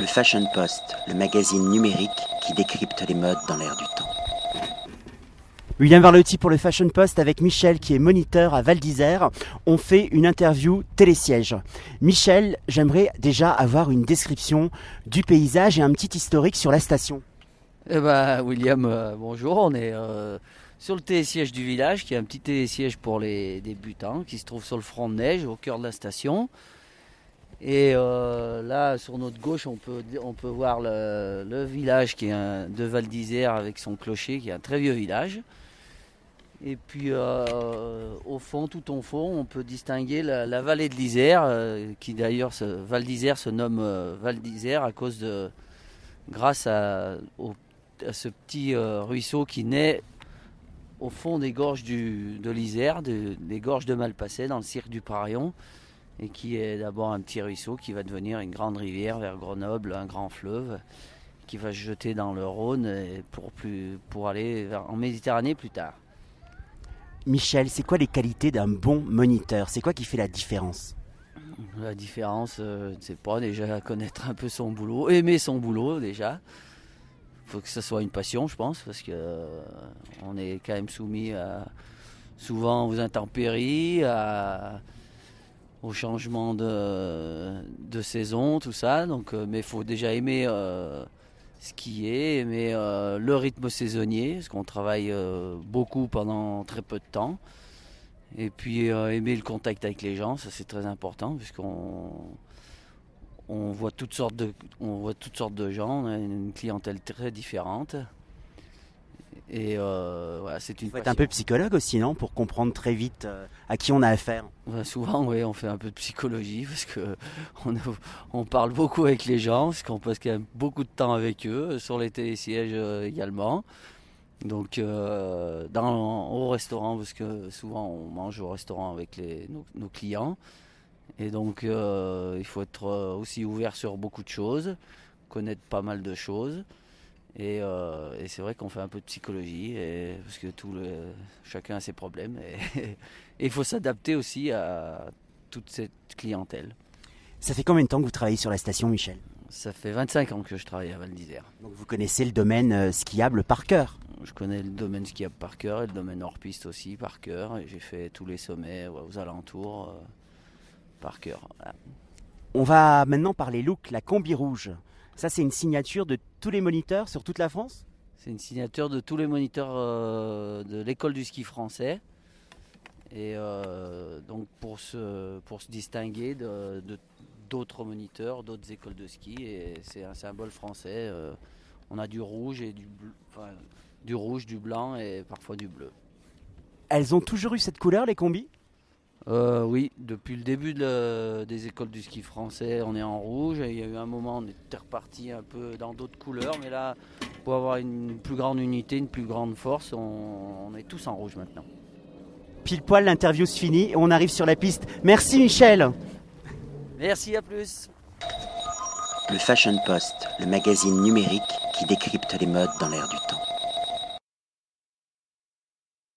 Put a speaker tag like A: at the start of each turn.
A: Le Fashion Post, le magazine numérique qui décrypte les modes dans l'air du temps.
B: William Varlotti pour le Fashion Post avec Michel qui est moniteur à Val d'Isère. On fait une interview télésiège. Michel, j'aimerais déjà avoir une description du paysage et un petit historique sur la station.
C: Eh ben, William, euh, bonjour. On est euh, sur le télésiège du village, qui est un petit télésiège pour les débutants, qui se trouve sur le front de neige, au cœur de la station. Et euh, là, sur notre gauche, on peut, on peut voir le, village qui est de Val d'Isère avec son clocher, qui est un très vieux village. Et puis euh, au fond, tout au fond, on peut distinguer la, vallée de l'Isère, euh, qui d'ailleurs, Val d'Isère se nomme Val d'Isère à cause de, grâce à, ce petit ruisseau qui naît au fond des gorges du, de l'Isère, de- des gorges de Malpasset, dans le cirque du Parion, et qui est d'abord un petit ruisseau qui va devenir une grande rivière vers Grenoble, un grand fleuve, qui va se jeter dans le Rhône pour, plus, pour aller en Méditerranée plus tard.
B: Michel, c'est quoi les qualités d'un bon moniteur? C'est quoi qui fait la différence?
C: La différence, euh, je ne sais pas, déjà connaître un peu son boulot, aimer son boulot déjà. Il faut que ce soit une passion, je pense, parce que euh, on est quand même soumis à, souvent aux intempéries, à- au changement de, de saison, tout ça. Donc, euh, mais il faut déjà aimer euh, est, aimer euh, le rythme saisonnier, parce qu'on travaille beaucoup pendant très peu de temps. Et puis aimer le contact avec les gens, ça c'est très important puisqu'on on voit toutes sortes de voit toutes sortes de gens, on a une clientèle très différente. Et euh, voilà, c'est une
B: Il faut être un peu psychologue aussi, non? Pour comprendre très vite euh, à qui on a affaire.
C: Ouais, souvent, oui, on fait un peu de psychologie parce que on, a- on parle beaucoup avec les gens, parce qu'on passe quand même beaucoup de temps avec eux, sur les télésièges euh, également. Donc, dans, au restaurant, parce que souvent on mange au restaurant avec les, nos, nos clients. Et donc, il faut être aussi ouvert sur beaucoup de choses, connaître pas mal de choses. Et, euh, et c'est vrai qu'on fait un peu de psychologie, et, parce que tout le, chacun a ses problèmes. Et, il faut s'adapter aussi à toute cette clientèle.
B: Ça fait combien de temps que vous travaillez sur la station, Michel?
C: Ça fait 25 ans que je travaille à Val d'Isère.
B: Donc vous connaissez le domaine euh, skiable par cœur?
C: Je connais le domaine skiable par cœur et le domaine hors piste aussi par cœur. J'ai fait tous les sommets ouais, aux alentours euh, par cœur. Voilà.
B: On va maintenant parler look, la combi rouge. Ça, c'est une signature de tous les moniteurs sur toute la France
C: C'est une signature de tous les moniteurs euh, de l'école du ski français. Et euh, donc pour se, pour se distinguer de d'autres moniteurs, d'autres écoles de ski, et c'est un symbole français. euh, on a du rouge et du bleu, enfin, du rouge, du blanc et parfois du bleu.
B: Elles ont toujours eu cette couleur, les combis?
C: Euh, oui, depuis le début de des écoles du ski français, on est en rouge. Et il y a eu un moment, on était reparti un peu dans d'autres couleurs, mais là, pour avoir une plus grande unité, une plus grande force, on, on est tous en rouge maintenant.
B: Pile poil, l'interview se finit et on arrive sur la piste. Merci Michel
C: Merci, à plus.
A: Le Fashion Post, le magazine numérique qui décrypte les modes dans l'air du temps.